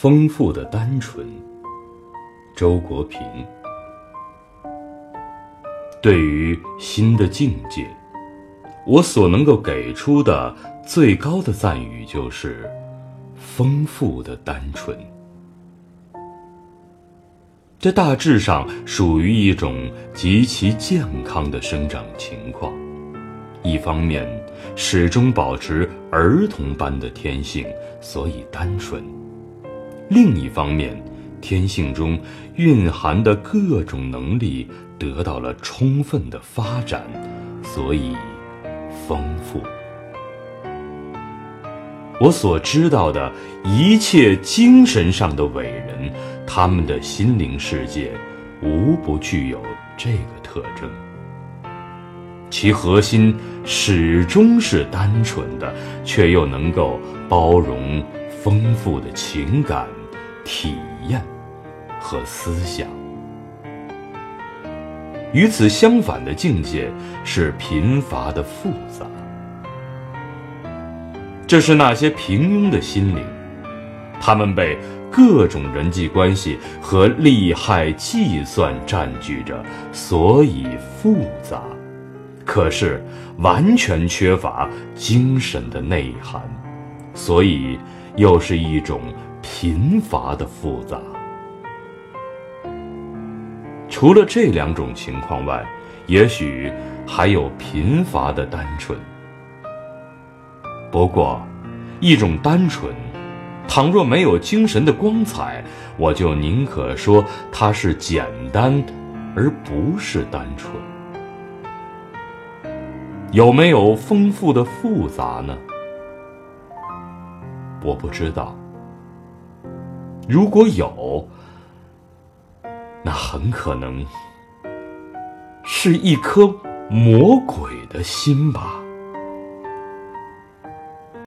丰富的单纯，周国平。对于新的境界，我所能够给出的最高的赞誉就是丰富的单纯。这大致上属于一种极其健康的生长情况。一方面，始终保持儿童般的天性，所以单纯；另一方面，天性中蕴含的各种能力得到了充分的发展，所以丰富。我所知道的一切精神上的伟人，他们的心灵世界无不具有这个特征。其核心始终是单纯的，却又能够包容丰富的情感、体验和思想。与此相反的境界是贫乏的复杂。这是那些平庸的心灵，他们被各种人际关系和利害计算占据着，所以复杂。可是，完全缺乏精神的内涵，所以又是一种贫乏的复杂。除了这两种情况外，也许还有贫乏的单纯。不过，一种单纯，倘若没有精神的光彩，我就宁可说它是简单，而不是单纯。有没有丰富的复杂呢？我不知道。如果有，那很可能是一颗魔鬼的心吧。